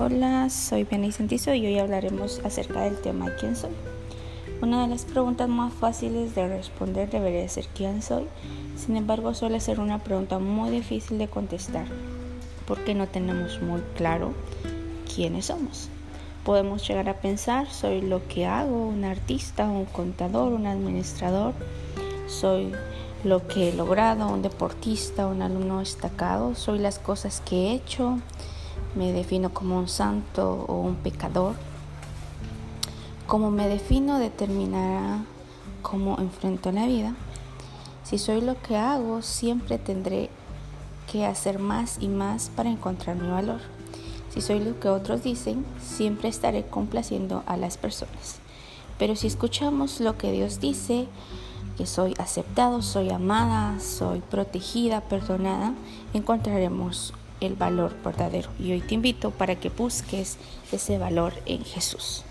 Hola, soy Penny Santizo y hoy hablaremos acerca del tema ¿Quién soy? Una de las preguntas más fáciles de responder debería ser ¿Quién soy? Sin embargo, suele ser una pregunta muy difícil de contestar porque no tenemos muy claro quiénes somos. Podemos llegar a pensar, soy lo que hago, un artista, un contador, un administrador, soy lo que he logrado, un deportista, un alumno destacado, soy las cosas que he hecho, me defino como un santo o un pecador. Como me defino determinará cómo enfrento la vida. Si soy lo que hago, siempre tendré que hacer más y más para encontrar mi valor. Si soy lo que otros dicen, siempre estaré complaciendo a las personas. Pero si escuchamos lo que Dios dice, que soy aceptado, soy amada, soy protegida, perdonada, encontraremos el valor verdadero. Y hoy te invito para que busques ese valor en Jesús.